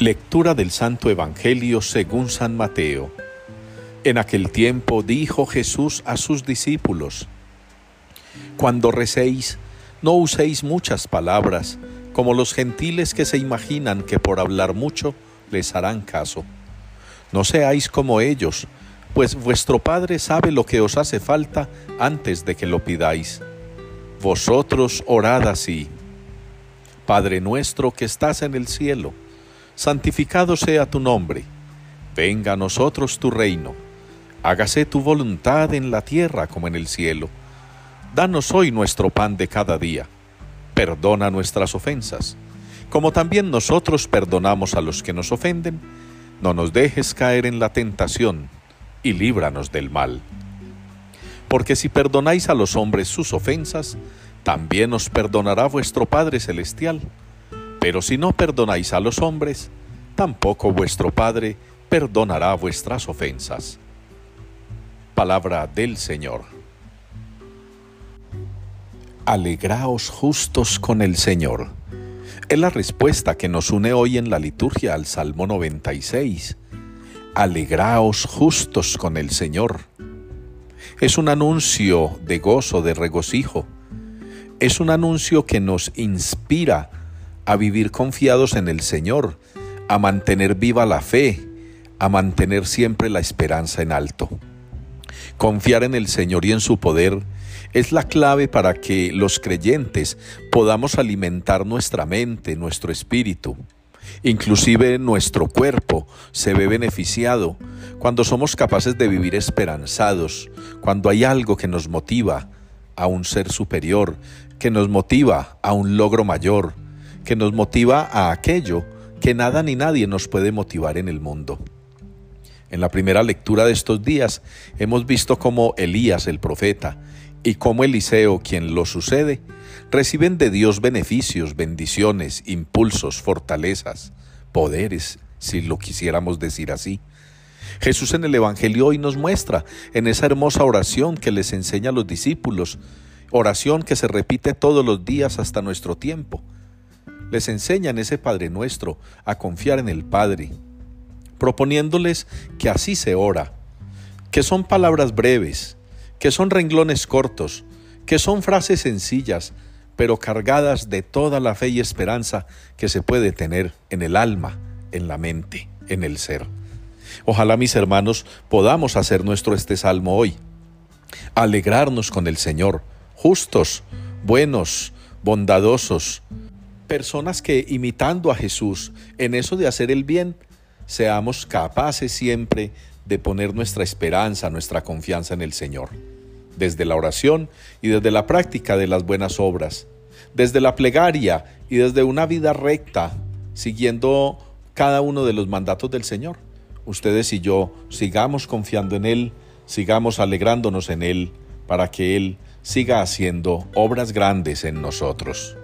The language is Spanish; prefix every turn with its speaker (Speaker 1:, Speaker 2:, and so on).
Speaker 1: Lectura del Santo Evangelio según San Mateo. En aquel tiempo dijo Jesús a sus discípulos, Cuando recéis, no uséis muchas palabras, como los gentiles que se imaginan que por hablar mucho les harán caso. No seáis como ellos, pues vuestro Padre sabe lo que os hace falta antes de que lo pidáis. Vosotros orad así. Padre nuestro que estás en el cielo, santificado sea tu nombre, venga a nosotros tu reino, hágase tu voluntad en la tierra como en el cielo. Danos hoy nuestro pan de cada día, perdona nuestras ofensas, como también nosotros perdonamos a los que nos ofenden, no nos dejes caer en la tentación, y líbranos del mal. Porque si perdonáis a los hombres sus ofensas, también os perdonará vuestro Padre Celestial pero si no perdonáis a los hombres, tampoco vuestro Padre perdonará vuestras ofensas. Palabra del Señor. Alegraos justos con el Señor. Es la respuesta que nos une hoy en la liturgia al Salmo 96. Alegraos justos con el Señor. Es un anuncio de gozo, de regocijo. Es un anuncio que nos inspira a vivir confiados en el Señor, a mantener viva la fe, a mantener siempre la esperanza en alto. Confiar en el Señor y en su poder es la clave para que los creyentes podamos alimentar nuestra mente, nuestro espíritu. Inclusive nuestro cuerpo se ve beneficiado cuando somos capaces de vivir esperanzados, cuando hay algo que nos motiva a un ser superior, que nos motiva a un logro mayor, que nos motiva a aquello que nada ni nadie nos puede motivar en el mundo. En la primera lectura de estos días hemos visto cómo Elías el profeta y cómo Eliseo, quien lo sucede, reciben de Dios beneficios, bendiciones, impulsos, fortalezas, poderes, si lo quisiéramos decir así. Jesús en el Evangelio hoy nos muestra en esa hermosa oración que les enseña a los discípulos, oración que se repite todos los días hasta nuestro tiempo, les enseñan ese Padre Nuestro a confiar en el Padre, proponiéndoles que así se ora, que son palabras breves, que son renglones cortos, que son frases sencillas, pero cargadas de toda la fe y esperanza que se puede tener en el alma, en la mente, en el ser. Ojalá mis hermanos podamos hacer nuestro este salmo hoy, alegrarnos con el Señor, justos, buenos, bondadosos, personas que imitando a Jesús en eso de hacer el bien, seamos capaces siempre de poner nuestra esperanza, nuestra confianza en el Señor, desde la oración y desde la práctica de las buenas obras, desde la plegaria y desde una vida recta, siguiendo cada uno de los mandatos del Señor. Ustedes y yo sigamos confiando en Él, sigamos alegrándonos en Él, para que Él siga haciendo obras grandes en nosotros.